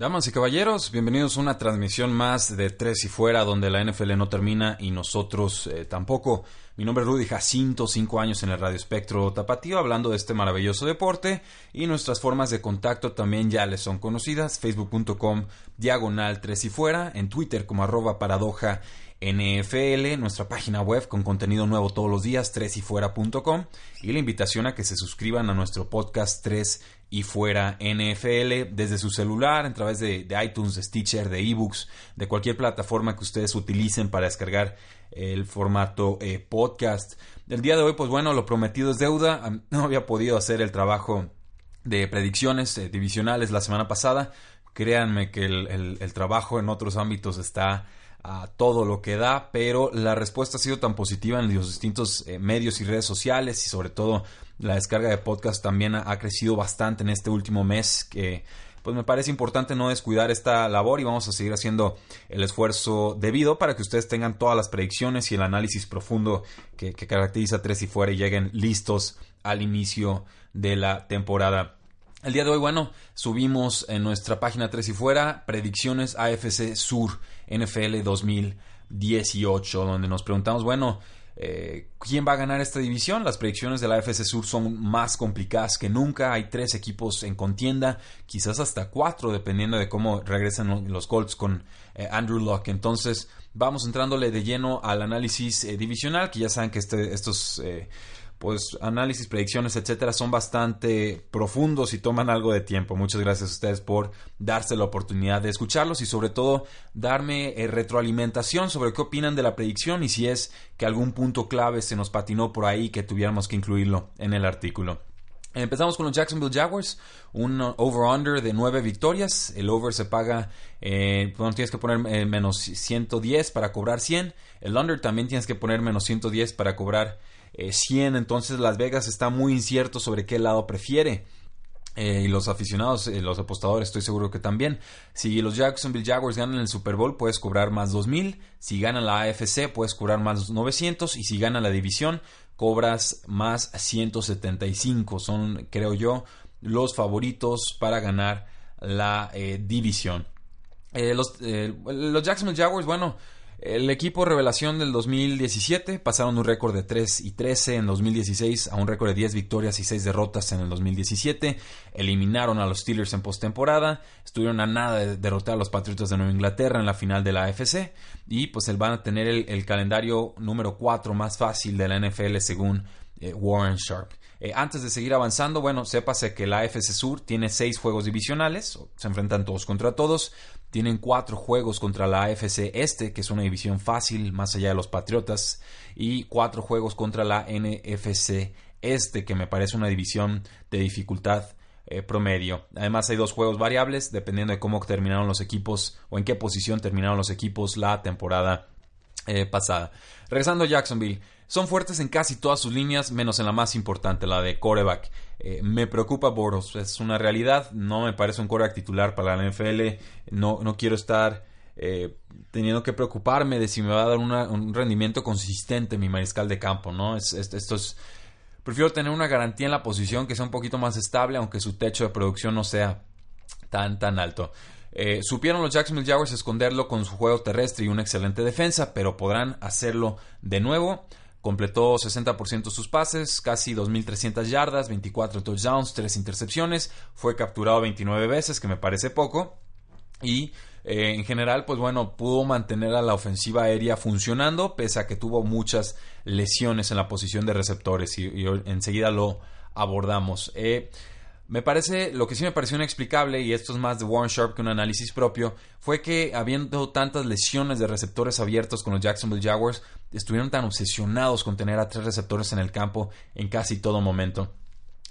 Damas y caballeros, bienvenidos a una transmisión más de Tres y Fuera, donde la NFL no termina y nosotros eh, tampoco. Mi nombre es Rudy Jacinto, cinco años en el Radio Espectro Tapatío, hablando de este maravilloso deporte y nuestras formas de contacto también ya les son conocidas, facebook.com diagonal Tres y Fuera, en Twitter como arroba paradoja NFL, nuestra página web con contenido nuevo todos los días, 3yfuera.com y la invitación a que se suscriban a nuestro podcast 3 y fuera NFL desde su celular, a través de, iTunes, de Stitcher, de ebooks, de cualquier plataforma que ustedes utilicen para descargar el formato eh, podcast. El día de hoy, pues bueno, lo prometido es deuda. No había podido hacer el trabajo de predicciones eh, divisionales la semana pasada. Créanme que el trabajo en otros ámbitos está a todo lo que da, pero la respuesta ha sido tan positiva en los distintos eh, medios y redes sociales y sobre todo la descarga de podcast también ha, crecido bastante en este último mes que pues me parece importante no descuidar esta labor y vamos a seguir haciendo el esfuerzo debido para que ustedes tengan todas las predicciones y el análisis profundo que, caracteriza Tres y Fuera y lleguen listos al inicio de la temporada. El día de hoy, bueno, subimos en nuestra página 3 y fuera predicciones AFC Sur NFL 2018, donde nos preguntamos, bueno, eh, ¿quién va a ganar esta división? Las predicciones de la AFC Sur son más complicadas que nunca. Hay tres equipos en contienda, quizás hasta cuatro, dependiendo de cómo regresen los Colts con eh, Andrew Locke. Entonces, vamos entrándole de lleno al análisis eh, divisional, que ya saben que este, estos pues análisis, predicciones, etcétera, son bastante profundos y toman algo de tiempo. Muchas gracias a ustedes por darse la oportunidad de escucharlos y sobre todo darme eh, retroalimentación sobre qué opinan de la predicción y si es que algún punto clave se nos patinó por ahí que tuviéramos que incluirlo en el artículo. Empezamos con los Jacksonville Jaguars, un over-under de 9 victorias. El over se paga, eh, bueno, tienes que poner eh, menos 110 para cobrar 100. El under también tienes que poner menos 110 para cobrar 100, eh, entonces Las Vegas está muy incierto sobre qué lado prefiere. Eh, y los aficionados, eh, los apostadores, estoy seguro que también. Si los Jacksonville Jaguars ganan el Super Bowl, puedes cobrar más 2000. Si ganan la AFC, puedes cobrar más 900. Y si ganan la división, cobras más 175. Son, creo yo, los favoritos para ganar la división. los, los Jacksonville Jaguars, bueno, el equipo revelación del 2017 pasaron un récord de 3 y 13 en 2016 a un récord de 10 victorias y 6 derrotas en el 2017. Eliminaron a los Steelers en postemporada, estuvieron a nada de derrotar a los Patriotas de Nueva Inglaterra en la final de la AFC y pues van a tener el, calendario número 4 más fácil de la NFL según eh, Warren Sharp. Eh, antes de seguir avanzando, bueno, sépase que la AFC Sur tiene 6 juegos divisionales, se enfrentan todos contra todos. Tienen cuatro juegos contra la AFC Este, que es una división fácil más allá de los Patriotas, y cuatro juegos contra la NFC Este, que me parece una división de dificultad eh, promedio. Además hay dos juegos variables, dependiendo de cómo terminaron los equipos o en qué posición terminaron los equipos la temporada eh, pasada. Regresando a Jacksonville, son fuertes en casi todas sus líneas, menos en la más importante, la de coreback. Eh, me preocupa Boros, es una realidad, no me parece un coreback titular para la NFL, no, no quiero estar eh, teniendo que preocuparme de si me va a dar un rendimiento consistente mi mariscal de campo, ¿no? Es, esto es... Prefiero tener una garantía en la posición que sea un poquito más estable, aunque su techo de producción no sea tan, tan alto. Eh, supieron los Jacksonville Jaguars esconderlo con su juego terrestre y una excelente defensa, pero podrán hacerlo de nuevo. Completó 60% de sus pases, casi 2.300 yardas, 24 touchdowns, 3 intercepciones. Fue capturado 29 veces, que me parece poco. Y eh, en general, pues bueno, pudo mantener a la ofensiva aérea funcionando, pese a que tuvo muchas lesiones en la posición de receptores. Y, enseguida lo abordamos. Eh, Me parece, lo que sí me pareció inexplicable, y esto es más de Warren Sharp que un análisis propio, fue que habiendo tantas lesiones de receptores abiertos con los Jacksonville Jaguars, estuvieron tan obsesionados con tener a tres receptores en el campo en casi todo momento.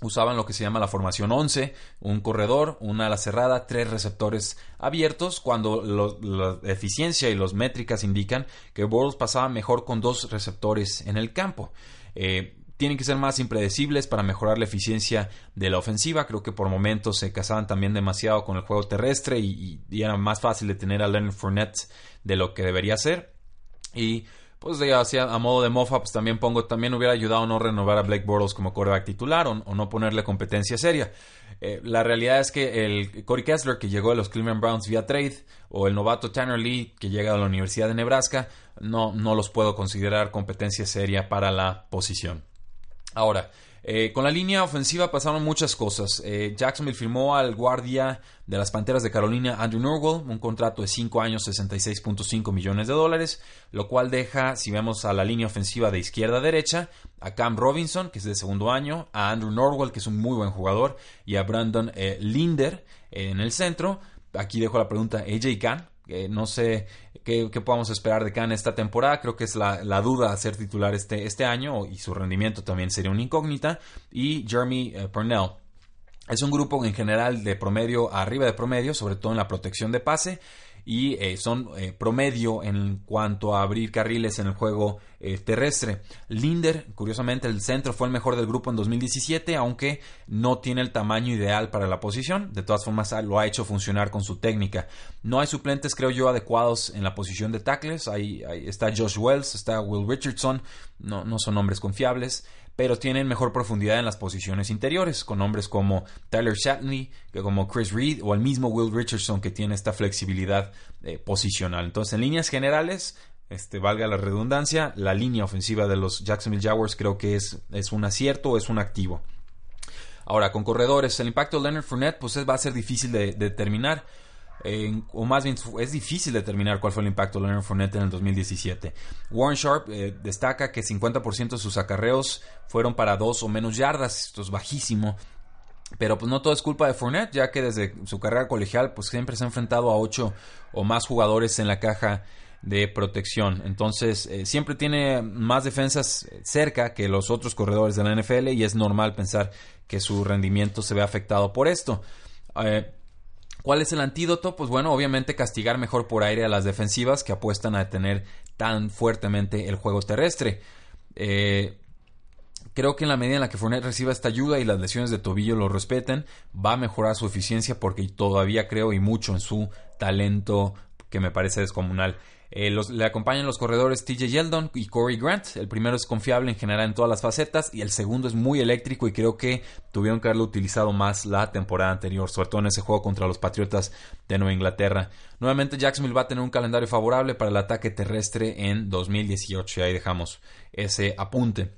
Usaban lo que se llama la formación 11, un corredor, una ala cerrada, tres receptores abiertos, cuando la eficiencia y las métricas indican que Bortles pasaba mejor con dos receptores en el campo. Eh, tienen que ser más impredecibles para mejorar la eficiencia de la ofensiva. Creo que por momentos se casaban también demasiado con el juego terrestre y, era más fácil de tener a Leonard Fournette de lo que debería ser. Y pues ya a modo de mofa, pues también pongo, también hubiera ayudado no renovar a Blake Bortles como quarterback titular o, no ponerle competencia seria. Eh, la realidad es que el Corey Kessler, que llegó de los Cleveland Browns vía trade, o el novato Tanner Lee, que llega de la Universidad de Nebraska, no, no los puedo considerar competencia seria para la posición. Ahora, eh, con la línea ofensiva pasaron muchas cosas. Eh, Jacksonville firmó al guardia de las Panteras de Carolina, Andrew Norwell, un contrato de 5 años, 66.5 millones de dólares, lo cual deja, si vemos a la línea ofensiva de izquierda a derecha, a Cam Robinson, que es de segundo año, a Andrew Norwell, que es un muy buen jugador, y a Brandon eh, Linder en el centro. Aquí dejo la pregunta, AJ Khan, no sé qué, podamos esperar de Khan esta temporada. Creo que es la, duda a ser titular este, este año y su rendimiento también sería una incógnita. Y Jeremy eh, Purnell. Es un grupo en general de promedio arriba de promedio, sobre todo en la protección de pase y eh, son eh, promedio en cuanto a abrir carriles en el juego eh, terrestre. Linder, curiosamente, el centro fue el mejor del grupo en 2017, aunque no tiene el tamaño ideal para la posición. De todas formas, lo ha hecho funcionar con su técnica. No hay suplentes, creo yo, adecuados en la posición de tackles. Ahí, está Josh Wells, está Will Richardson, no, no son nombres confiables pero tienen mejor profundidad en las posiciones interiores, con hombres como Tyler Shatney, como Chris Reed o el mismo Will Richardson que tiene esta flexibilidad eh, posicional. Entonces, en líneas generales, este, valga la redundancia, la línea ofensiva de los Jacksonville Jaguars creo que es, es un acierto o es un activo. Ahora, con corredores, el impacto de Leonard Fournette pues, va a ser difícil de determinar o más bien es difícil determinar cuál fue el impacto de Leonard Fournette en el 2017. Warren Sharp eh, destaca que 50% de sus acarreos fueron para dos o menos yardas, esto es bajísimo. Pero pues no todo es culpa de Fournette, ya que desde su carrera colegial pues siempre se ha enfrentado a ocho o más jugadores en la caja de protección. Entonces, eh, siempre tiene más defensas cerca que los otros corredores de la NFL y es normal pensar que su rendimiento se ve afectado por esto. Eh, ¿Cuál es el antídoto? Pues bueno, obviamente castigar mejor por aire a las defensivas que apuestan a detener tan fuertemente el juego terrestre. Eh, creo que en la medida en la que Fournette reciba esta ayuda y las lesiones de tobillo lo respeten, va a mejorar su eficiencia porque todavía creo y mucho en su talento que me parece descomunal. Eh, le acompañan los corredores TJ Yeldon y Corey Grant. El primero es confiable en general en todas las facetas y el segundo es muy eléctrico y creo que tuvieron que haberlo utilizado más la temporada anterior, sobre todo en ese juego contra los Patriotas de Nueva Inglaterra. Nuevamente Jacksonville va a tener un calendario favorable para el ataque terrestre en 2018 y ahí dejamos ese apunte.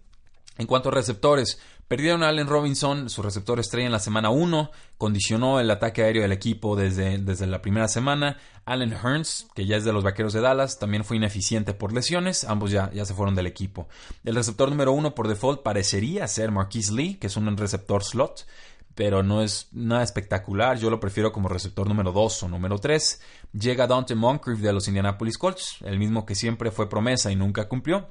En cuanto a receptores, Perdieron a Allen Robinson, su receptor estrella en la semana 1, condicionó el ataque aéreo del equipo desde, desde la primera semana. Allen Hearns, que ya es de los Vaqueros de Dallas, también fue ineficiente por lesiones, ambos ya, ya se fueron del equipo. El receptor número 1 por default parecería ser Marquise Lee, que es un receptor slot, pero no es nada espectacular, yo lo prefiero como receptor número 2 o número 3. Llega Dante Moncrief de los Indianapolis Colts, el mismo que siempre fue promesa y nunca cumplió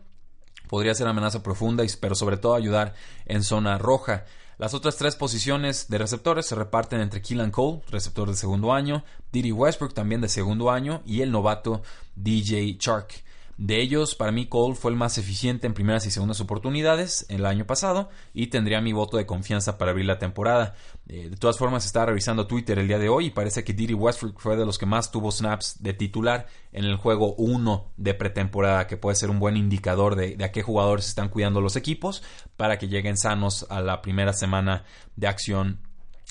podría ser amenaza profunda, pero sobre todo ayudar en zona roja. Las otras tres posiciones de receptores se reparten entre Keelan Cole, receptor de segundo año, Diddy Westbrook también de segundo año y el novato DJ Chark. De ellos, para mí Cole fue el más eficiente en primeras y segundas oportunidades el año pasado y tendría mi voto de confianza para abrir la temporada. Eh, de todas formas, estaba revisando Twitter el día de hoy y parece que Diddy Westbrook fue de los que más tuvo snaps de titular en el juego 1 de pretemporada, que puede ser un buen indicador de, de a qué jugadores están cuidando los equipos para que lleguen sanos a la primera semana de acción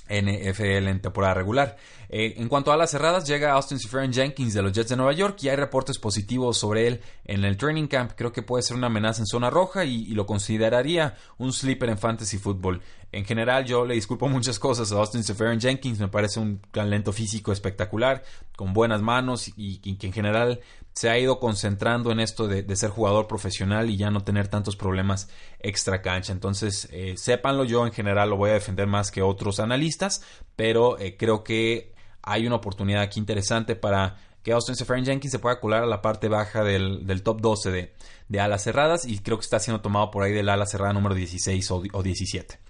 NFL en temporada regular. Eh, en cuanto a las cerradas, llega Austin Seferian Jenkins de los Jets de Nueva York y hay reportes positivos sobre él en el training camp. Creo que puede ser una amenaza en zona roja y, lo consideraría un sleeper en fantasy football. En general, yo le disculpo muchas cosas a Austin Seferian Jenkins. Me parece un talento físico espectacular, con buenas manos y, que en general se ha ido concentrando en esto de, ser jugador profesional y ya no tener tantos problemas extra cancha. Entonces, eh, sépanlo, yo en general lo voy a defender más que otros analistas, pero eh, creo que hay una oportunidad aquí interesante para que Austin Seferian Jenkins se pueda colar a la parte baja del, top 12 de, de, alas cerradas y creo que está siendo tomado por ahí del ala cerrada número 16 o, o 17.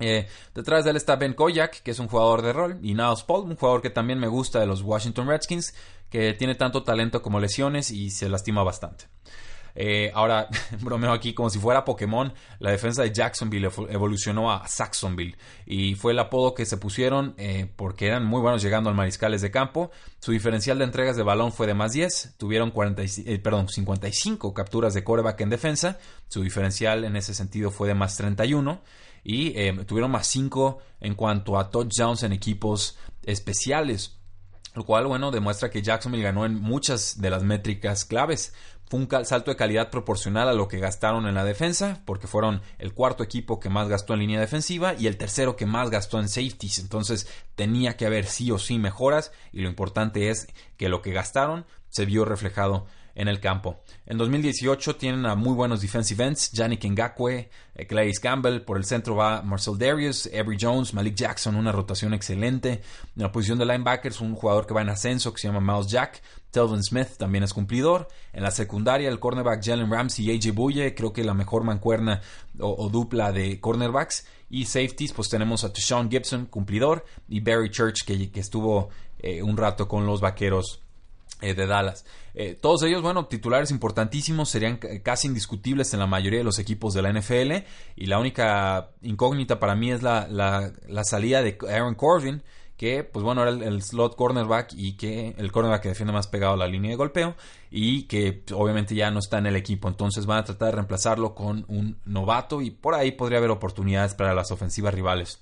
Eh, detrás de él está Ben Koyak, que es un jugador de rol, y Niles Paul, un jugador que también me gusta de los Washington Redskins, que tiene tanto talento como lesiones y se lastima bastante. Eh, ahora, bromeo aquí como si fuera Pokémon, la defensa de Jacksonville evolucionó a Saxonville y fue el apodo que se pusieron eh, porque eran muy buenos llegando al mariscales de campo. Su diferencial de entregas de balón fue de más 10, tuvieron 40, perdón, 55 capturas de coreback en defensa, su diferencial en ese sentido fue de más 31 y eh, tuvieron más 5 en cuanto a touchdowns en equipos especiales. Lo cual, bueno, demuestra que Jacksonville ganó en muchas de las métricas claves. Fue un salto de calidad proporcional a lo que gastaron en la defensa, porque fueron el cuarto equipo que más gastó en línea defensiva y el tercero que más gastó en safeties. Entonces tenía que haber sí o sí mejoras y lo importante es que lo que gastaron se vio reflejado en el campo. En 2018 tienen a muy buenos defensive ends, Yannick Ngakwe, eh, Clay Campbell, por el centro va Marcel Darius, Avery Jones, Malik Jackson, una rotación excelente. En la posición de linebackers, un jugador que va en ascenso que se llama Miles Jack, Telvin Smith también es cumplidor. En la secundaria, el cornerback Jalen Ramsey y AJ Buye, creo que la mejor mancuerna o, dupla de cornerbacks. Y safeties, pues tenemos a Deshaun Gibson, cumplidor, y Barry Church, que, estuvo eh, un rato con los vaqueros eh, de Dallas. Eh, todos ellos, bueno, titulares importantísimos, serían casi indiscutibles en la mayoría de los equipos de la NFL. Y la única incógnita para mí es la, la, salida de Aaron Corbin, que, pues bueno, era el, slot cornerback y que el cornerback que defiende más pegado a la línea de golpeo y que obviamente ya no está en el equipo. Entonces van a tratar de reemplazarlo con un novato y por ahí podría haber oportunidades para las ofensivas rivales.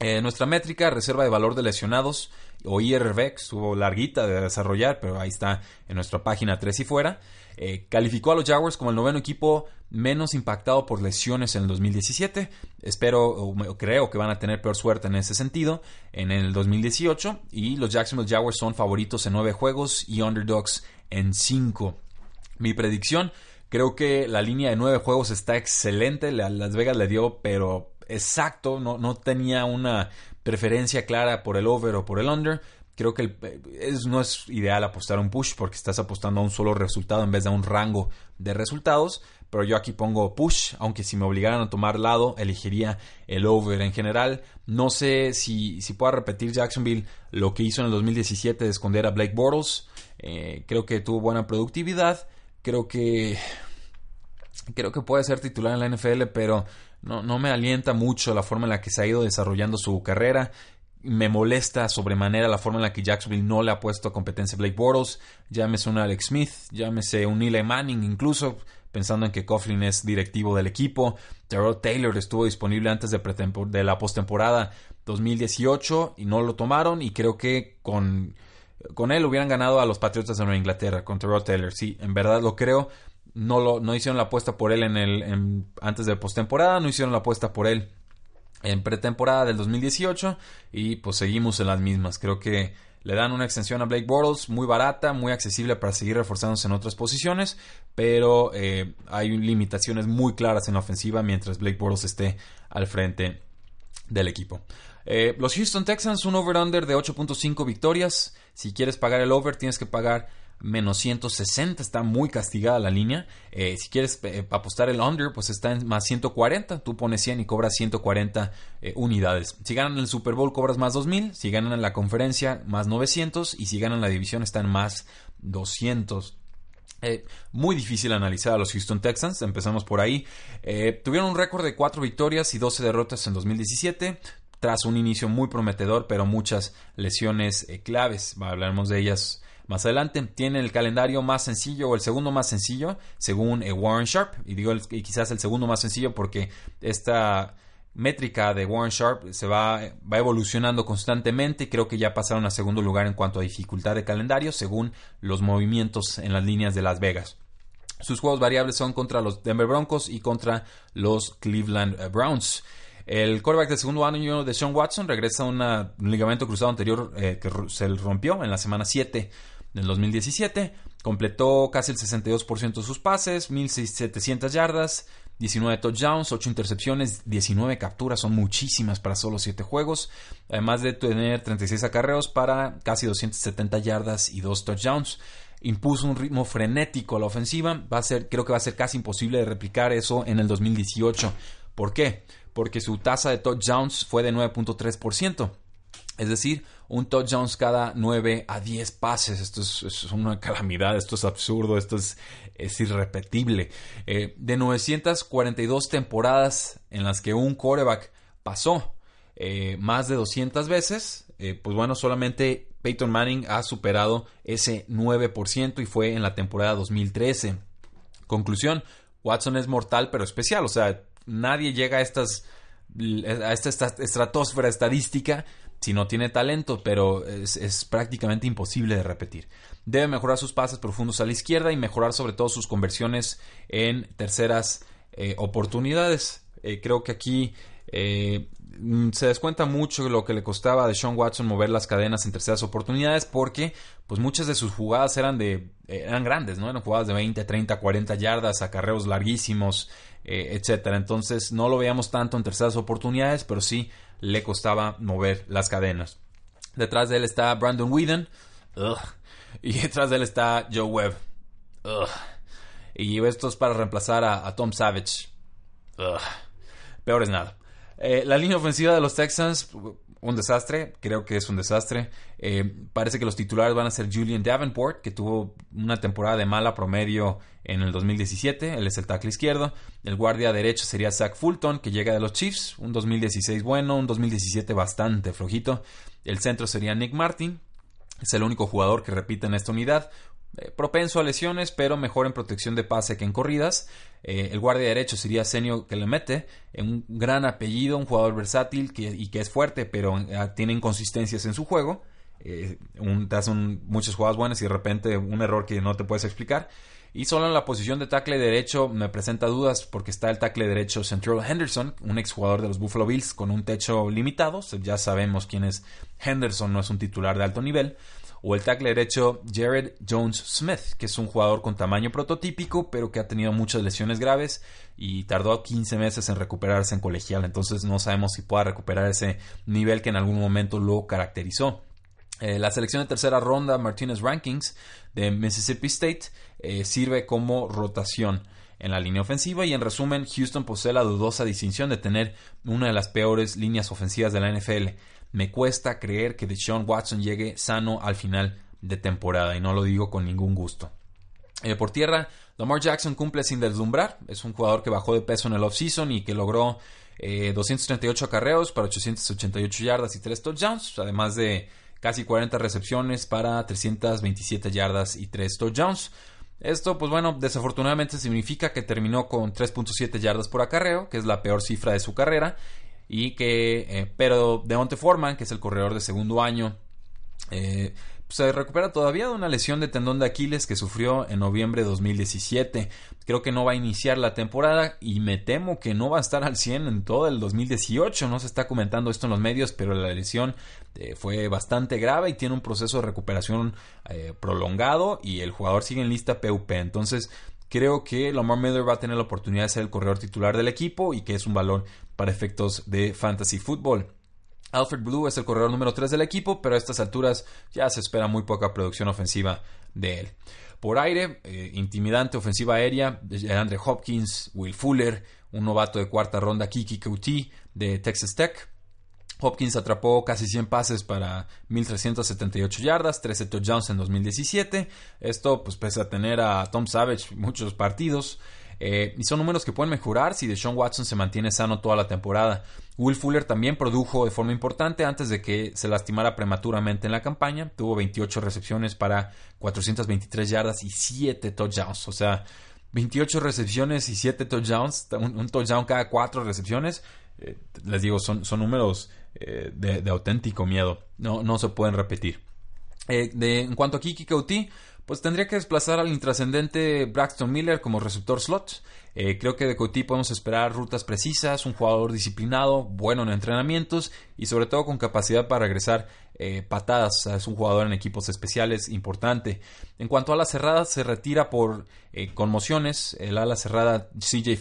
Eh, nuestra métrica, reserva de valor de lesionados, o IRV, estuvo larguita de desarrollar, pero ahí está en nuestra página 3 y fuera. Eh, calificó a los Jaguars como el noveno equipo menos impactado por lesiones en el 2017. Espero o creo que van a tener peor suerte en ese sentido en el 2018. Y los Jacksonville Jaguars son favoritos en nueve juegos y underdogs en 5. Mi predicción, creo que la línea de nueve juegos está excelente. Las Vegas le dio, pero exacto, no, no tenía una preferencia clara por el over o por el under. Creo que no es ideal apostar un push porque estás apostando a un solo resultado en vez de a un rango de resultados. Pero yo aquí pongo push, aunque si me obligaran a tomar lado, elegiría el over en general. No sé si, si pueda repetir Jacksonville lo que hizo en el 2017 de esconder a Blake Bortles. Eh, creo que tuvo buena productividad. Creo que creo que puede ser titular en la NFL, pero no, no me alienta mucho la forma en la que se ha ido desarrollando su carrera. Me molesta sobremanera la forma en la que Jacksonville no le ha puesto competencia a Blake Bortles. Llámese un Alex Smith, llámese un Eli Manning, incluso pensando en que Coughlin es directivo del equipo. Terrell Taylor estuvo disponible antes de, de la postemporada 2018 y no lo tomaron. Y creo que con, con él hubieran ganado a los Patriotas de Nueva Inglaterra, con Terrell Taylor. Sí, en verdad lo creo no, lo, no hicieron la apuesta por él en el, antes de postemporada, no hicieron la apuesta por él en pretemporada del 2018 y pues seguimos en las mismas. Creo que le dan una extensión a Blake Bortles muy barata, muy accesible para seguir reforzándose en otras posiciones, pero eh, hay limitaciones muy claras en la ofensiva mientras Blake Bortles esté al frente del equipo. Eh, los Houston Texans, un over-under de 8.5 victorias. Si quieres pagar el over, tienes que pagar menos 160, está muy castigada la línea. Eh, si quieres eh, apostar el under, pues está en más 140, tú pones 100 y cobras 140 eh, unidades. Si ganan el Super Bowl, cobras más 2000, si ganan en la conferencia, más 900, y si ganan la división, está en más 200. muy difícil analizar a los Houston Texans, empezamos por ahí. tuvieron un récord de 4 victorias y 12 derrotas en 2017, tras un inicio muy prometedor, pero muchas lesiones claves. Hablaremos de ellas más adelante tiene el calendario más sencillo o el segundo más sencillo según eh, Warren Sharp. Y digo quizás el segundo más sencillo porque esta métrica de Warren Sharp se va, evolucionando constantemente. Creo que ya pasaron a segundo lugar en cuanto a dificultad de calendario según los movimientos en las líneas de Las Vegas. Sus juegos variables son contra los Denver Broncos y contra los Cleveland eh, Browns. El quarterback del segundo año de Sean Watson regresa a un ligamento cruzado anterior eh, que se rompió en la semana 7 del 2017. Completó casi el 62% de sus pases, 1.700 yardas, 19 touchdowns, 8 intercepciones, 19 capturas, son muchísimas para solo 7 juegos, además de tener 36 acarreos para casi 270 yardas y 2 touchdowns. Impuso un ritmo frenético a la ofensiva, va a ser, creo que va a ser casi imposible de replicar eso en el 2018. ¿Por qué? Porque su tasa de touchdowns fue de 9.3%. Es decir, un touchdown cada 9 a 10 pases. Esto es, una calamidad, esto es absurdo, esto es, irrepetible. Eh, de 942 temporadas en las que un quarterback pasó eh, más de 200 veces, eh, pues bueno, solamente Peyton Manning ha superado ese 9% y fue en la temporada 2013. Conclusión, Watson es mortal pero especial, o sea, nadie llega a estas a esta estratosfera estadística si no tiene talento, pero es, prácticamente imposible de repetir. Debe mejorar sus pases profundos a la izquierda y mejorar sobre todo sus conversiones en terceras eh, oportunidades. Eh, creo que aquí eh, mm, se descuenta mucho lo que le costaba a Sean Watson mover las cadenas en terceras oportunidades porque pues muchas de sus jugadas eran de eran grandes, ¿no? Eran jugadas de 20, 30, 40 yardas, acarreos larguísimos, etcétera. Entonces no lo veíamos tanto en terceras oportunidades, pero sí le costaba mover las cadenas. Detrás de él está Brandon Whedon. Y detrás de él está Joe Webb. Y esto es para reemplazar a, Tom Savage. Peor es nada. Eh, la línea ofensiva de los Texans un desastre, creo que es un desastre. Eh, parece que los titulares van a ser Julian Davenport, que tuvo una temporada de mala promedio en el 2017, él es el tackle izquierdo. El guardia derecho sería Zach Fulton, que llega de los Chiefs, un 2016 bueno, un 2017 bastante flojito. El centro sería Nick Martin, es el único jugador que repite en esta unidad. Eh, propenso a lesiones, pero mejor en protección de pase que en corridas. Eh, el guardia derecho sería Senio que le mete, un gran apellido, un jugador versátil y que es fuerte, pero eh, tiene inconsistencias en su juego. un, te hace muchas jugadas buenas y de repente un error que no te puedes explicar. Y solo en la posición de tackle derecho me presenta dudas porque está el tackle derecho Central Henderson, un exjugador de los Buffalo Bills con un techo limitado. Ya sabemos quién es Henderson, no es un titular de alto nivel o el tackle derecho Jared Jones Smith, que es un jugador con tamaño prototípico, pero que ha tenido muchas lesiones graves y tardó 15 meses en recuperarse en colegial, entonces no sabemos si pueda recuperar ese nivel que en algún momento lo caracterizó. Eh, la selección de tercera ronda, Martinez Rankings, de Mississippi State, eh, sirve como rotación en la línea ofensiva y en resumen Houston posee la dudosa distinción de tener una de las peores líneas ofensivas de la NFL. Me cuesta creer que Deshaun Watson llegue sano al final de temporada y no lo digo con ningún gusto. Eh, por tierra, Lamar Jackson cumple sin deslumbrar. Es un jugador que bajó de peso en el offseason y que logró 238 eh, acarreos para 888 yardas y 3 touchdowns, además de casi 40 recepciones para 327 yardas y 3 touchdowns. Esto, pues bueno, desafortunadamente significa que terminó con 3.7 yardas por acarreo, que es la peor cifra de su carrera, y que, eh, pero Deonte Foreman, que es el corredor de segundo año, eh, se recupera todavía de una lesión de tendón de Aquiles que sufrió en noviembre de 2017. Creo que no va a iniciar la temporada y me temo que no va a estar al 100 en todo el 2018. No se está comentando esto en los medios, pero la lesión eh, fue bastante grave y tiene un proceso de recuperación prolongado y el jugador sigue en lista PUP. Entonces, creo que Lamar Miller va a tener la oportunidad de ser el corredor titular del equipo y que es un valor para efectos de fantasy football. Alfred Blue es el corredor número 3 del equipo, pero a estas alturas ya se espera muy poca producción ofensiva de él. Por aire, eh, intimidante ofensiva aérea, Andre Hopkins, Will Fuller, un novato de cuarta ronda, Kiki Couty de Texas Tech. Hopkins atrapó casi 100 pases para 1.378 yardas, 13 touchdowns en 2017. Esto, pues, pese a tener a Tom Savage muchos partidos. Eh, y son números que pueden mejorar si Deshaun Watson se mantiene sano toda la temporada. Will Fuller también produjo de forma importante antes de que se lastimara prematuramente en la campaña. Tuvo 28 recepciones para 423 yardas y 7 touchdowns. O sea, 28 recepciones y 7 touchdowns. Un, touchdown cada 4 recepciones. Eh, les digo, son, son números eh, de, auténtico miedo. No, no se pueden repetir. en cuanto a Kiki Kauti, pues tendría que desplazar al intrascendente Braxton Miller como receptor slot. Eh, creo que de Coty podemos esperar rutas precisas, un jugador disciplinado, bueno en entrenamientos y sobre todo con capacidad para regresar eh, patadas. Es un jugador en equipos especiales importante. En cuanto a la cerrada, se retira por eh, conmociones. El ala cerrada CJ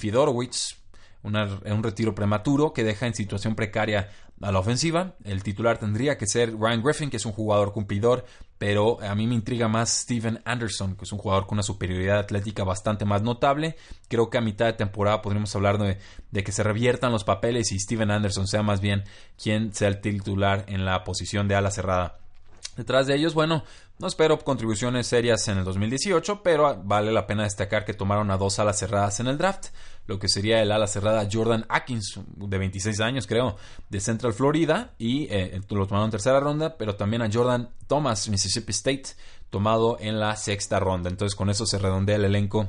Un retiro prematuro que deja en situación precaria a la ofensiva. El titular tendría que ser Ryan Griffin, que es un jugador cumplidor, pero a mí me intriga más Steven Anderson, que es un jugador con una superioridad atlética bastante más notable. Creo que a mitad de temporada podríamos hablar de, de que se reviertan los papeles y Steven Anderson sea más bien quien sea el titular en la posición de ala cerrada. Detrás de ellos, bueno, no espero contribuciones serias en el 2018, pero vale la pena destacar que tomaron a dos alas cerradas en el draft, lo que sería el ala cerrada Jordan Atkins, de 26 años creo, de Central Florida, y eh, lo tomaron en tercera ronda, pero también a Jordan Thomas, Mississippi State, tomado en la sexta ronda. Entonces con eso se redondea el elenco.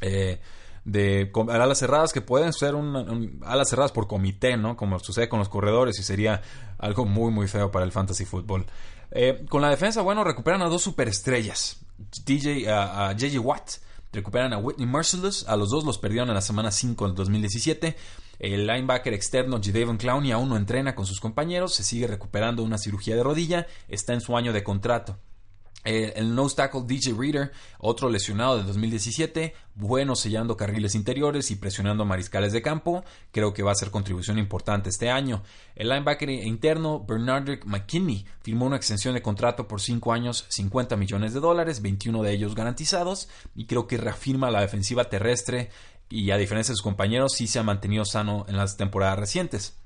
Eh, de alas cerradas que pueden ser un, alas cerradas por comité, ¿no? Como sucede con los corredores y sería algo muy muy feo para el fantasy fútbol. Eh, con la defensa, bueno, recuperan a dos superestrellas. DJ, a JJ Watt, recuperan a Whitney Merciless, a los dos los perdieron en la semana 5 del 2017. El linebacker externo Jadavion Clowney aún no entrena con sus compañeros, se sigue recuperando una cirugía de rodilla, está en su año de contrato. Eh, el nose tackle DJ Reader, otro lesionado de 2017, bueno sellando carriles interiores y presionando mariscales de campo, creo que va a ser contribución importante este año. El linebacker interno Bernardrick McKinney firmó una extensión de contrato por 5 años, 50 millones de dólares, 21 de ellos garantizados, y creo que reafirma la defensiva terrestre y a diferencia de sus compañeros sí se ha mantenido sano en las temporadas recientes.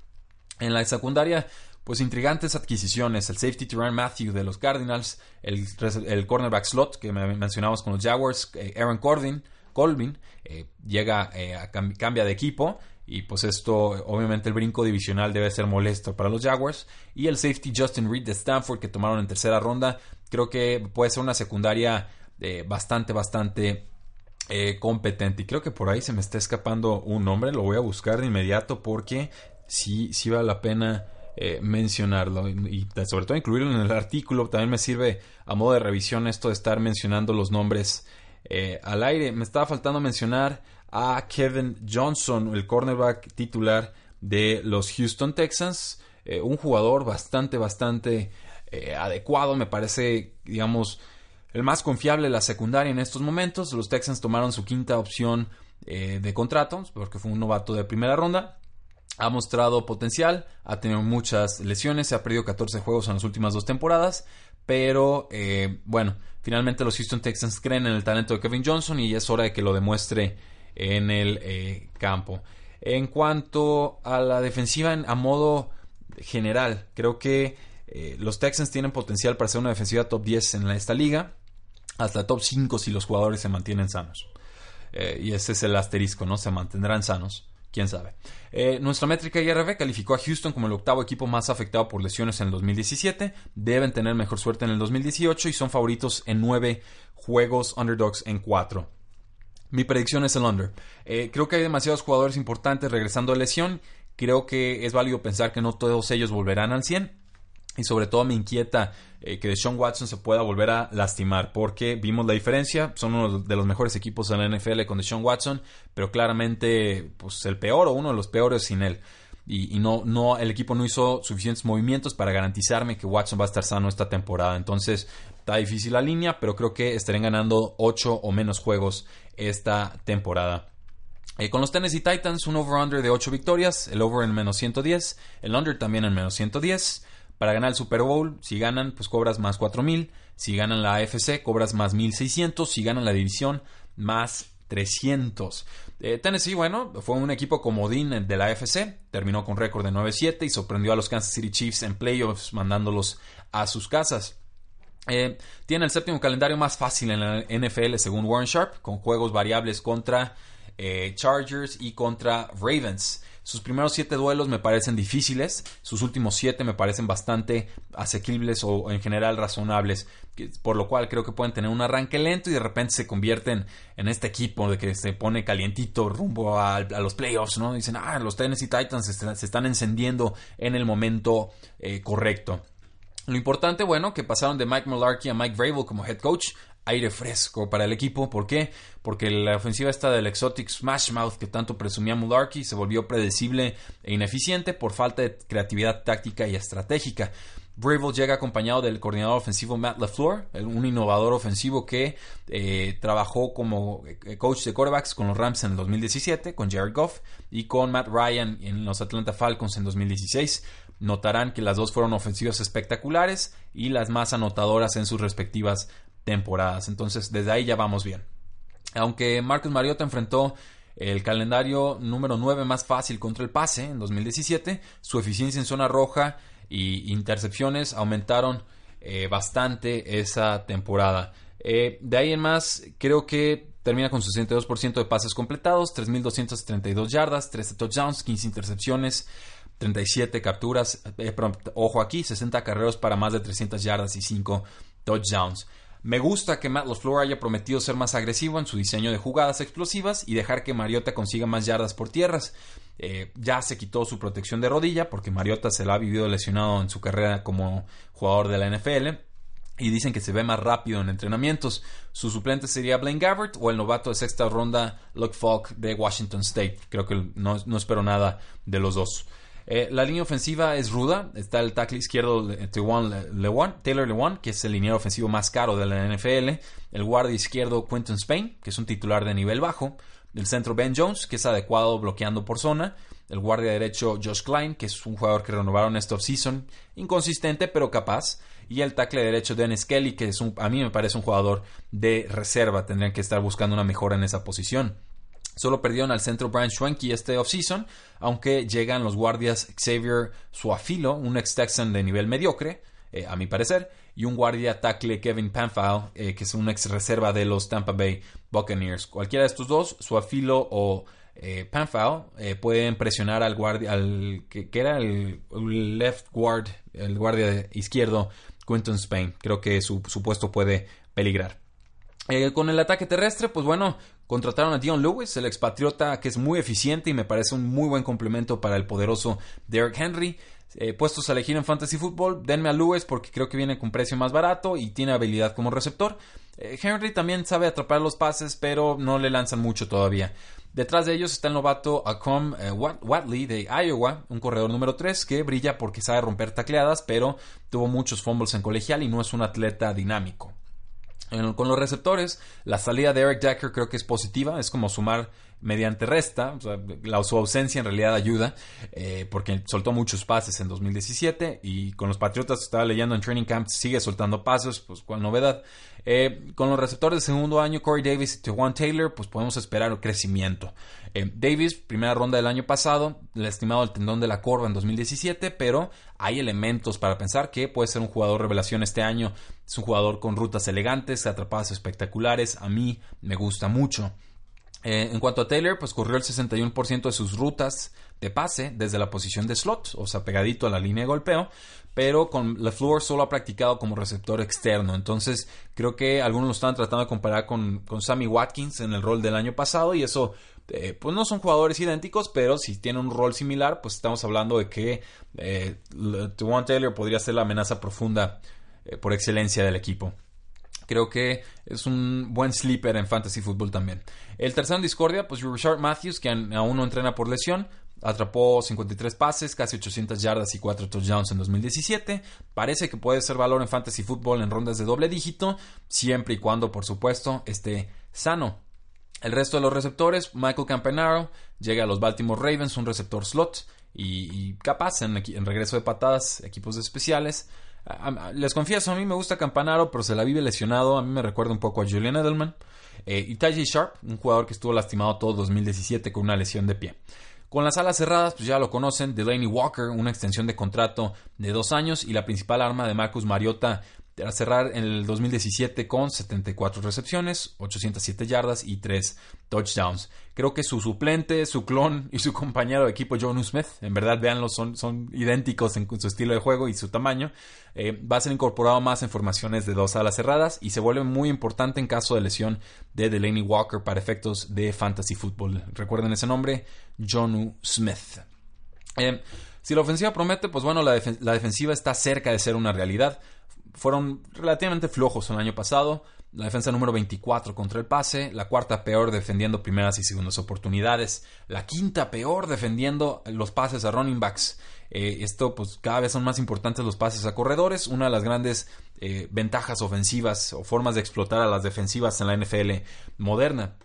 En la secundaria pues intrigantes adquisiciones. El safety Tyrann Matthew de los Cardinals, el, el cornerback slot que mencionamos con los Jaguars, eh, Aaron Corbin, Colvin, eh, llega eh, a cambia de equipo y pues esto obviamente el brinco divisional debe ser molesto para los Jaguars y el safety Justin Reed de Stanford que tomaron en tercera ronda creo que puede ser una secundaria bastante bastante competente y creo que por ahí se me está escapando un nombre lo voy a buscar de inmediato porque sí sí vale la pena eh, mencionarlo y, sobre todo incluirlo en el artículo. También me sirve a modo de revisión esto de estar mencionando los nombres eh, al aire. Me estaba faltando mencionar a Kevin Johnson, el cornerback titular de los Houston Texans. Eh, un jugador bastante, bastante adecuado. Me parece, digamos, el más confiable de la secundaria en estos momentos. Los Texans tomaron su quinta opción de contrato porque fue un novato de primera ronda ha mostrado potencial, ha tenido muchas lesiones, se ha perdido 14 juegos en las últimas dos temporadas, pero eh, bueno, finalmente los Houston Texans creen en el talento de Kevin Johnson y es hora de que lo demuestre en el eh, campo. En cuanto a la defensiva a modo general, creo que eh, los Texans tienen potencial para ser una defensiva top 10 en esta liga, hasta top 5 si los jugadores se mantienen sanos. y ese es el asterisco, ¿no? Se mantendrán sanos quién sabe. Eh, nuestra métrica IRB calificó a Houston como el octavo equipo más afectado por lesiones en el 2017. Deben tener mejor suerte en el 2018 y son favoritos en nueve juegos, underdogs en cuatro. Mi predicción es el under. Eh, creo que hay demasiados jugadores importantes regresando de lesión. Creo que es válido pensar que no todos ellos volverán al 100. Y sobre todo me inquieta eh, que Deshaun Watson se pueda volver a lastimar, porque vimos la diferencia, son uno de los mejores equipos en la NFL con Deshaun Watson, pero claramente pues el peor o uno de los peores sin él. Y, no, no, el equipo no hizo suficientes movimientos para garantizarme que Watson va a estar sano esta temporada. Entonces, está difícil la línea, pero creo que estarán ganando 8 o menos juegos esta temporada. Eh, con los Tennessee Titans, un over-under de 8 victorias, el over en menos 110, el under también en menos 110. Para ganar el Super Bowl, si ganan, pues cobras más 4000. Si ganan la AFC, cobras más 1600. Si ganan la división, más 300. Eh, Tennessee, bueno, fue un equipo comodín de la AFC. Terminó con récord de 9-7 y sorprendió a los Kansas City Chiefs en playoffs, mandándolos a sus casas. Eh, tiene el séptimo calendario más fácil en la NFL según Warren Sharp, con juegos variables contra eh, Chargers y contra Ravens. Sus primeros siete duelos me parecen difíciles, sus últimos siete me parecen bastante asequibles o en general razonables, por lo cual creo que pueden tener un arranque lento y de repente se convierten en este equipo de que se pone calientito rumbo a, los playoffs, ¿no? Dicen, ah, los Tennessee Titans se, están encendiendo en el momento eh, correcto. Lo importante, bueno, que pasaron de Mike Mularkey a Mike Vrabel como head coach. Aire fresco para el equipo. ¿Por qué? Porque la ofensiva esta del Exotic Smash Mouth que tanto presumía Mularkey se volvió predecible e ineficiente por falta de creatividad táctica y estratégica. Bravo llega acompañado del coordinador ofensivo Matt LaFleur, un innovador ofensivo que eh, trabajó como eh, coach de quarterbacks con los Rams en el 2017, con Jared Goff, y con Matt Ryan en los Atlanta Falcons en 2016. Notarán que las dos fueron ofensivas espectaculares y las más anotadoras en sus respectivas temporadas. Entonces, desde ahí ya vamos bien. Aunque Marcus Mariota enfrentó el calendario número 9 más fácil contra el pase en 2017, su eficiencia en zona roja y intercepciones aumentaron eh, bastante esa temporada. Eh, de ahí en más, creo que termina con 62% de pases completados, 3.232 yardas, 13 touchdowns, 15 intercepciones, 37 capturas. Eh, ojo aquí, 60 carreros para más de 300 yardas y 5 touchdowns. Me gusta que Matt LaFleur haya prometido ser más agresivo en su diseño de jugadas explosivas y dejar que Mariota consiga más yardas por tierras. Eh, ya se quitó su protección de rodilla porque Mariota se la ha vivido lesionado en su carrera como jugador de la NFL y dicen que se ve más rápido en entrenamientos. Su suplente sería Blaine Gabbert o el novato de sexta ronda Luke Falk de Washington State. Creo que no, no espero nada de los dos. Eh, la línea ofensiva es ruda. Está el tackle izquierdo Taylor Lewan, que es el liniero ofensivo más caro de la NFL. El guardia izquierdo Quentin Spain, que es un titular de nivel bajo. El centro Ben Jones, que es adecuado bloqueando por zona. El guardia derecho Josh Klein, que es un jugador que renovaron esta offseason. Inconsistente, pero capaz. Y el tackle derecho Dennis Kelly, que es a mí me parece un jugador de reserva. Tendrían que estar buscando una mejora en esa posición. Solo perdieron al centro Brian Schwenke este offseason, aunque llegan los guardias Xavier Suafilo, un ex Texan de nivel mediocre, eh, a mi parecer, y un guardia tackle Kevin Panfile, eh, que es un ex reserva de los Tampa Bay Buccaneers. Cualquiera de estos dos, Suafilo o eh, Panfile, pueden presionar al guardia, al que, era el, left guard, el guardia izquierdo, Quinton Spain. Creo que su, su puesto puede peligrar. Con el ataque terrestre, pues bueno, Contrataron a Dion Lewis, el expatriota que es muy eficiente y me parece un muy buen complemento para el poderoso Derek Henry. Eh, puestos a elegir en Fantasy Football, denme a Lewis porque creo que viene con precio más barato y tiene habilidad como receptor. Eh, Henry también sabe atrapar los pases, pero no le lanzan mucho todavía. Detrás de ellos está el novato Acom eh, Watley de Iowa, un corredor número 3 que brilla porque sabe romper tacleadas, pero tuvo muchos fumbles en colegial y no es un atleta dinámico con los receptores, la salida de Eric Decker creo que es positiva, es como sumar mediante resta, la, su ausencia en realidad ayuda, eh, porque soltó muchos pases en 2017 y con los Patriotas estaba leyendo en Training Camp, sigue soltando pasos, pues cuál novedad. Eh, con los receptores de segundo año, Corey Davis y Tewan Taylor, pues podemos esperar un crecimiento. Eh, Davis, primera ronda del año pasado, le estimado el tendón de la corva en 2017, pero hay elementos para pensar que puede ser un jugador revelación este año. Es un jugador con rutas elegantes, atrapadas espectaculares, a mí me gusta mucho. Eh, en cuanto a Taylor, pues corrió el 61% de sus rutas de pase desde la posición de slot, o sea, pegadito a la línea de golpeo, pero con LeFleur solo ha practicado como receptor externo. Entonces, creo que algunos lo están tratando de comparar con, con Sammy Watkins en el rol del año pasado, y eso, eh, pues no son jugadores idénticos, pero si tienen un rol similar, pues estamos hablando de que eh, Taylor podría ser la amenaza profunda eh, por excelencia del equipo. Creo que es un buen sleeper en fantasy fútbol también. El tercero en discordia, pues Richard Matthews, que aún no entrena por lesión, atrapó 53 pases, casi 800 yardas y 4 touchdowns en 2017. Parece que puede ser valor en fantasy fútbol en rondas de doble dígito, siempre y cuando, por supuesto, esté sano. El resto de los receptores, Michael Campanaro llega a los Baltimore Ravens, un receptor slot y, capaz en, regreso de patadas, equipos especiales. Les confieso, a mí me gusta Campanaro, pero se la vive lesionado. A mí me recuerda un poco a Julian Edelman. Eh, y Taji Sharp, un jugador que estuvo lastimado todo 2017 con una lesión de pie. Con las alas cerradas, pues ya lo conocen, Delaney Walker, una extensión de contrato de dos años y la principal arma de Marcus Mariota a cerrar en el 2017 con 74 recepciones, 807 yardas y 3 touchdowns. Creo que su suplente, su clon y su compañero de equipo, Jonu Smith, en verdad, véanlo, son, son idénticos en su estilo de juego y su tamaño. Eh, va a ser incorporado más en formaciones de dos alas cerradas y se vuelve muy importante en caso de lesión de Delaney Walker para efectos de fantasy football. Recuerden ese nombre, Jonu Smith. Eh, si la ofensiva promete, pues bueno, la, defensiva está cerca de ser una realidad fueron relativamente flojos el año pasado. la defensa número 24 contra el pase, la cuarta peor defendiendo primeras y segundas oportunidades, la quinta peor defendiendo los pases a running backs. Eh, esto, pues cada vez son más importantes los pases a corredores, una de las grandes eh, ventajas ofensivas o formas de explotar a las defensivas en la NFL moderna.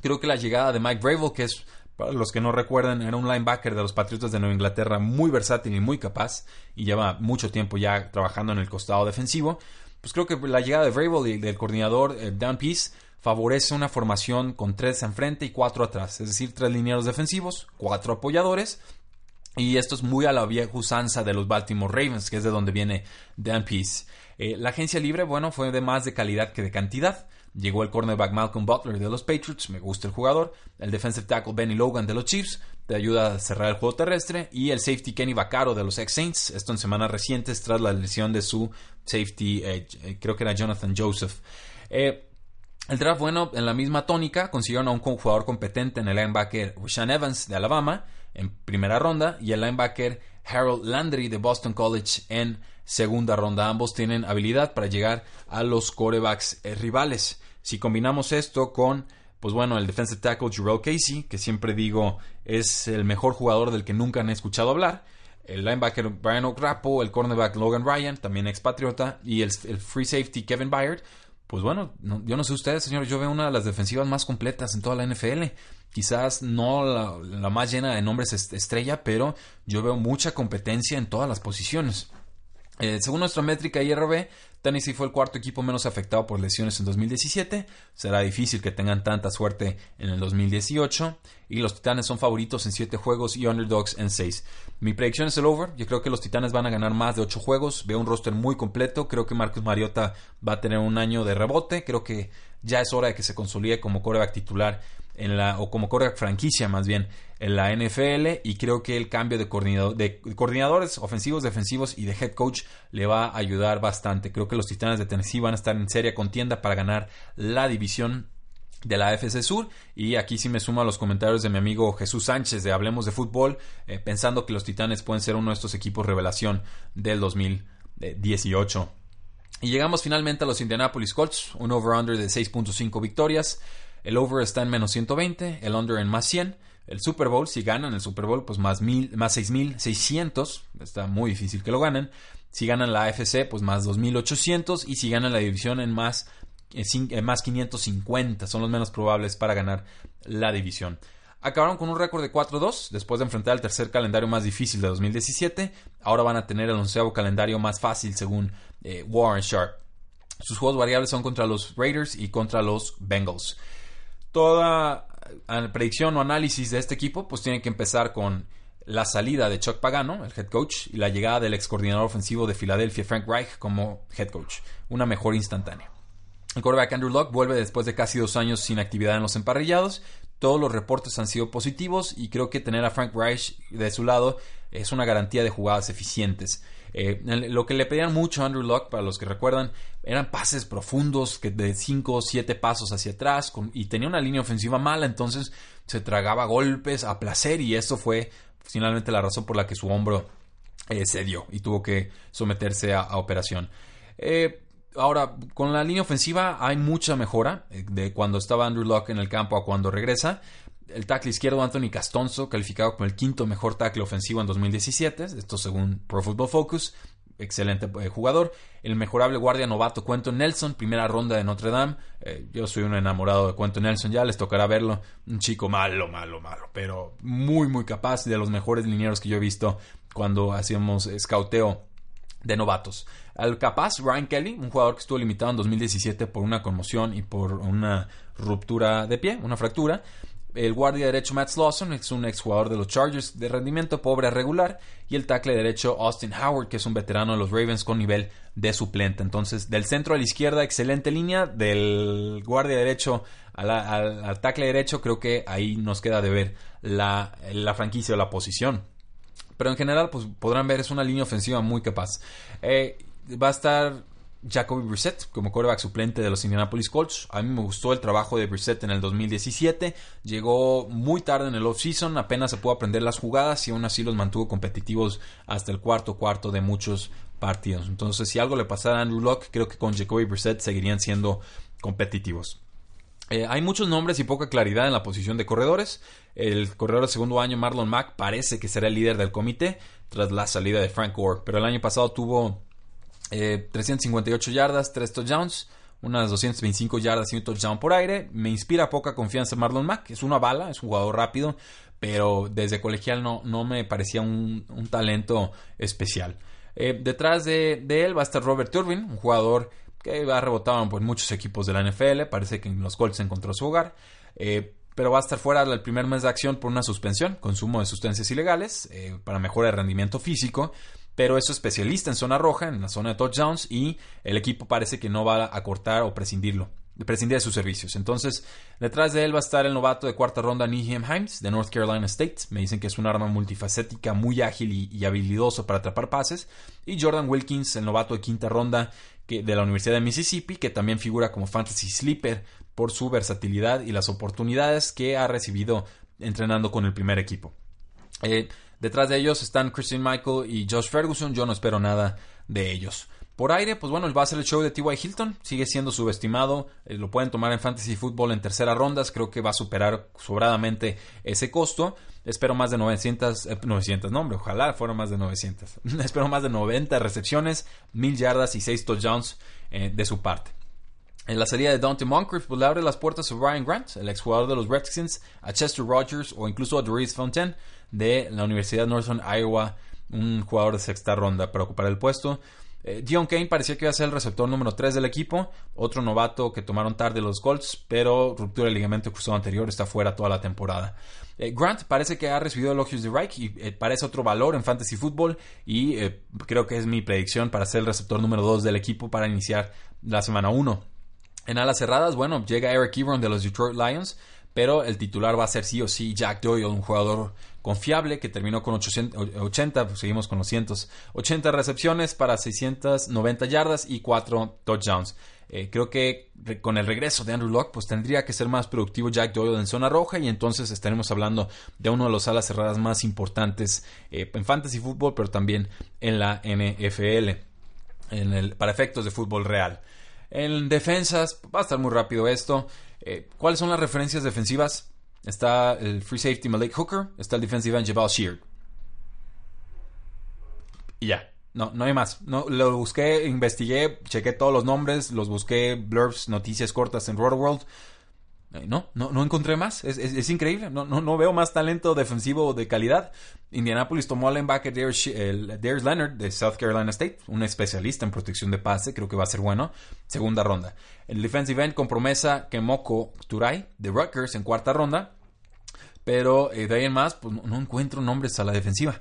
Creo que la llegada de Mike Bravel, que es para los que no recuerdan, era un linebacker de los Patriotas de Nueva Inglaterra muy versátil y muy capaz y lleva mucho tiempo ya trabajando en el costado defensivo. Pues creo que la llegada de Vrabel y del coordinador eh, Dan Peace favorece una formación con tres enfrente y cuatro atrás, es decir, tres linieros defensivos, cuatro apoyadores. Y esto es muy a la vieja usanza de los Baltimore Ravens, que es de donde viene Dan Peace. Eh, la agencia libre, bueno, fue de más de calidad que de cantidad. Llegó el cornerback Malcolm Butler de los Patriots, me gusta el jugador. El defensive tackle Benny Logan de los Chiefs, te ayuda a cerrar el juego terrestre. Y el safety Kenny Vaccaro de los ex-Saints, esto en semanas recientes tras la lesión de su safety, eh, eh, creo que era Jonathan Joseph. Eh, el draft, bueno, en la misma tónica, consiguieron a un jugador competente en el linebacker Sean Evans de Alabama en primera ronda y el linebacker Harold Landry de Boston College en segunda ronda. Ambos tienen habilidad para llegar a los corebacks rivales. Si combinamos esto con, pues bueno, el defensive tackle Jerome Casey, que siempre digo es el mejor jugador del que nunca han escuchado hablar, el linebacker Brian O'Grapo, el cornerback Logan Ryan, también expatriota, y el, free safety Kevin Byard, pues bueno, yo no sé ustedes, señores, yo veo una de las defensivas más completas en toda la NFL. Quizás no la, la más llena de nombres estrella, pero yo veo mucha competencia en todas las posiciones. Eh, según nuestra métrica IRB, Tennessee fue el cuarto equipo menos afectado por lesiones en 2017. Será difícil que tengan tanta suerte en el 2018. Y los Titanes son favoritos en 7 juegos y underdogs en 6. Mi predicción es el over. Yo creo que los Titanes van a ganar más de 8 juegos. Veo un roster muy completo. Creo que Marcus Mariota va a tener un año de rebote. Creo que ya es hora de que se consolide como coreback titular en la, o como coreback franquicia más bien en la NFL y creo que el cambio de, coordinador, de coordinadores ofensivos, defensivos y de head coach le va a ayudar bastante. Creo que los Titanes de Tennessee van a estar en seria contienda para ganar la división de la FC Sur y aquí sí me sumo a los comentarios de mi amigo Jesús Sánchez de Hablemos de Fútbol eh, pensando que los Titanes pueden ser uno de estos equipos revelación del 2018. Y llegamos finalmente a los Indianapolis Colts, un over-under de 6.5 victorias. El over está en menos 120, el under en más 100. El Super Bowl, si ganan el Super Bowl, pues más, mil, más 6.600. Está muy difícil que lo ganen. Si ganan la AFC, pues más 2.800. Y si ganan la división en más, en más 550. Son los menos probables para ganar la división. Acabaron con un récord de 4-2 después de enfrentar el tercer calendario más difícil de 2017. Ahora van a tener el onceavo calendario más fácil según eh, Warren Sharp. Sus juegos variables son contra los Raiders y contra los Bengals toda eh, predicción o análisis de este equipo, pues tiene que empezar con la salida de Chuck Pagano, el head coach, y la llegada del ex coordinador ofensivo de Filadelfia, Frank Reich, como head coach. Una mejor instantánea. El quarterback Andrew Luck vuelve después de casi dos años sin actividad en los emparrillados. Todos los reportes han sido positivos y creo que tener a Frank Reich de su lado es una garantía de jugadas eficientes. Eh, lo que le pedían mucho a Andrew Luck, para los que recuerdan, eran pases profundos que de 5 o 7 pasos hacia atrás y tenía una línea ofensiva mala, entonces se tragaba golpes a placer y esto fue finalmente la razón por la que su hombro eh, cedió y tuvo que someterse a, operación. Eh, ahora, con la línea ofensiva hay mucha mejora de cuando estaba Andrew Luck en el campo a cuando regresa el tackle izquierdo Anthony Castonzo, calificado como el quinto mejor tackle ofensivo en 2017, esto según Pro Football Focus, excelente eh, jugador. El mejorable guardia novato Quentin Nelson, primera ronda de Notre Dame. Eh, yo soy un enamorado de Quentin Nelson, ya les tocará verlo. Un chico malo, malo, malo, pero muy, muy capaz, de los mejores linieros que yo he visto cuando hacíamos scouteo de novatos. Al capaz, Ryan Kelly, un jugador que estuvo limitado en 2017 por una conmoción y por una ruptura de pie, una fractura. El guardia derecho Matt Slauson es un exjugador de los Chargers de rendimiento pobre a regular. Y el tackle derecho Austin Howard, que es un veterano de los Ravens con nivel de suplente. Entonces, del centro a la izquierda, excelente línea. Del guardia derecho al, tackle derecho, creo que ahí nos queda de ver la, franquicia o la posición. Pero en general, pues podrán ver, es una línea ofensiva muy capaz. Eh, va a estar Jacoby Brissett como quarterback suplente de los Indianapolis Colts. A mí me gustó el trabajo de Brissett en el 2017. Llegó muy tarde en el offseason, apenas se pudo aprender las jugadas y aún así los mantuvo competitivos hasta el cuarto cuarto de muchos partidos. Entonces, si algo le pasara a Andrew Locke, creo que con Jacoby Brissett seguirían siendo competitivos. Eh, hay muchos nombres y poca claridad en la posición de corredores. El corredor de segundo año, Marlon Mack, parece que será el líder del comité tras la salida de Frank Gore. Pero el año pasado tuvo 358 yardas, 3 touchdowns, unas 225 yardas y un touchdown por aire. Me inspira poca confianza Marlon Mack. Es una bala, es un jugador rápido, pero desde colegial no, no me parecía un, talento especial. Eh, detrás de, él va a estar Robert Turbin, un jugador que ha rebotado por muchos equipos de la NFL. Parece que en los Colts encontró su hogar. Eh, pero va a estar fuera del primer mes de acción por una suspensión, consumo de sustancias ilegales, eh, para mejora de rendimiento físico pero es especialista en zona roja, en la zona de touchdowns, y el equipo parece que no va a cortar o prescindirlo, prescindir de sus servicios. Entonces, detrás de él va a estar el novato de cuarta ronda, Nihem Himes, de North Carolina State. Me dicen que es un arma multifacética, muy ágil y, habilidoso para atrapar pases. Y Jordan Wilkins, el novato de quinta ronda que, de la Universidad de Mississippi, que también figura como fantasy sleeper por su versatilidad y las oportunidades que ha recibido entrenando con el primer equipo. Eh, Detrás de ellos están Christian Michael y Josh Ferguson. Yo no espero nada de ellos. Por aire, pues bueno, va a ser el show de T.Y. Hilton. Sigue siendo subestimado. Eh, lo pueden tomar en Fantasy Football en tercera rondas. Creo que va a superar sobradamente ese costo. Espero más de 900, 900, eh, no hombre, ojalá fueran más de 900. Espero más de 90 recepciones, 1000 yardas y 6 touchdowns eh, de su parte. En la salida de Dante Moncrief, pues le abre las puertas a Ryan Grant, el exjugador de los Redskins, a Chester Rogers o incluso a Doris Fontaine de la Universidad Northern Iowa, un jugador de sexta ronda para ocupar el puesto. Eh, Dion Kane parecía que iba a ser el receptor número 3 del equipo, otro novato que tomaron tarde los Colts, pero ruptura del ligamento cruzado anterior está fuera toda la temporada. Eh, Grant parece que ha recibido elogios de Reich y eh, parece otro valor en fantasy football y creo que es mi predicción para ser el receptor número 2 del equipo para iniciar la semana 1. En alas cerradas, bueno, llega Eric Ebron de los Detroit Lions, pero el titular va a ser sí o sí Jack Doyle, un jugador confiable que terminó con 880, pues seguimos con los cientos, 80 recepciones para 690 yardas y 4 touchdowns. Eh, creo que con el regreso de Andrew Locke, pues tendría que ser más productivo Jack Doyle en zona roja y entonces estaremos hablando de uno de los alas cerradas más importantes eh, en fantasy fútbol, pero también en la NFL, en el, para efectos de fútbol real. En defensas, va a estar muy rápido esto. Eh, ¿Cuáles son las referencias defensivas? Está el free safety Malik Hooker, está el defensive end Jabal Sheard. Y ya, no, no hay más. No, lo busqué, investigué, chequé todos los nombres, los busqué, blurbs, noticias cortas en Roto World. Eh, no, no, no encontré más. Es, increíble. No, no, no, veo más talento defensivo de calidad. Indianapolis tomó al linebacker Darius, Leonard de South Carolina State, un especialista en protección de pase. Creo que va a ser bueno. Segunda ronda. El defensive end con promesa Kemoko Turay de Rutgers en cuarta ronda. Pero eh, de ahí en más, pues no, encuentro nombres a la defensiva.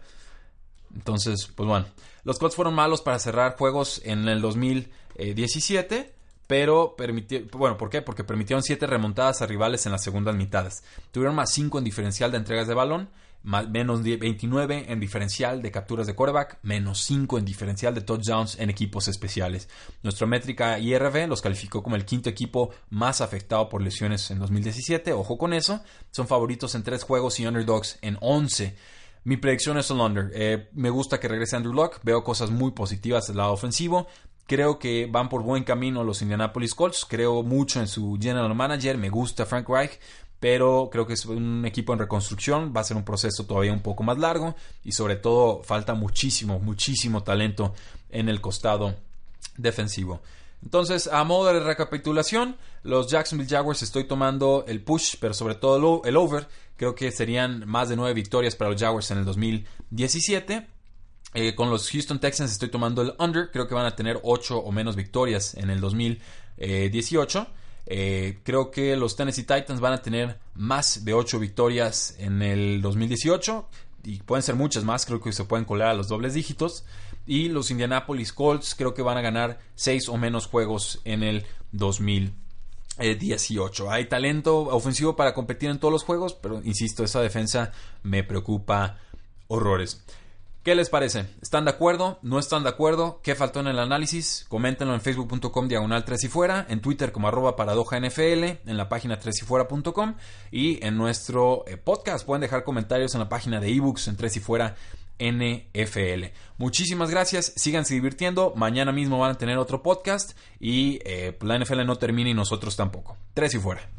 Entonces, pues bueno. Los Colts fueron malos para cerrar juegos en el 2017 pero permitió, bueno, ¿por qué? Porque permitieron siete remontadas a rivales en las segundas mitades. Tuvieron más 5 en diferencial de entregas de balón, más, menos 29 en diferencial de capturas de quarterback, menos 5 en diferencial de touchdowns en equipos especiales. Nuestra métrica IRV los calificó como el quinto equipo más afectado por lesiones en 2017. Ojo con eso, son favoritos en tres juegos y underdogs en 11. Mi predicción es el under. Eh, me gusta que regrese Andrew Luck. Veo cosas muy positivas del lado ofensivo. Creo que van por buen camino los Indianapolis Colts. Creo mucho en su general manager. Me gusta Frank Reich. Pero creo que es un equipo en reconstrucción. Va a ser un proceso todavía un poco más largo. Y sobre todo falta muchísimo, muchísimo talento en el costado defensivo. Entonces, a modo de recapitulación, los Jacksonville Jaguars estoy tomando el push, pero sobre todo el over. Creo que serían más de nueve victorias para los Jaguars en el 2017. Eh, con los Houston Texans estoy tomando el under. Creo que van a tener 8 o menos victorias en el 2018. Eh, creo que los Tennessee Titans van a tener más de 8 victorias en el 2018. Y pueden ser muchas más. Creo que se pueden colar a los dobles dígitos. Y los Indianapolis Colts creo que van a ganar 6 o menos juegos en el 2018. Hay talento ofensivo para competir en todos los juegos. Pero insisto, esa defensa me preocupa horrores. ¿Qué les parece? ¿Están de acuerdo? ¿No están de acuerdo? ¿Qué faltó en el análisis? Coméntenlo en facebook.com diagonal 3 y fuera, en Twitter como arroba paradoja NFL, en la página 3 y fuera.com y en nuestro eh, podcast. Pueden dejar comentarios en la página de ebooks en 3 y fuera NFL. Muchísimas gracias, síganse divirtiendo. Mañana mismo van a tener otro podcast y eh, la NFL no termina y nosotros tampoco. Tres y fuera.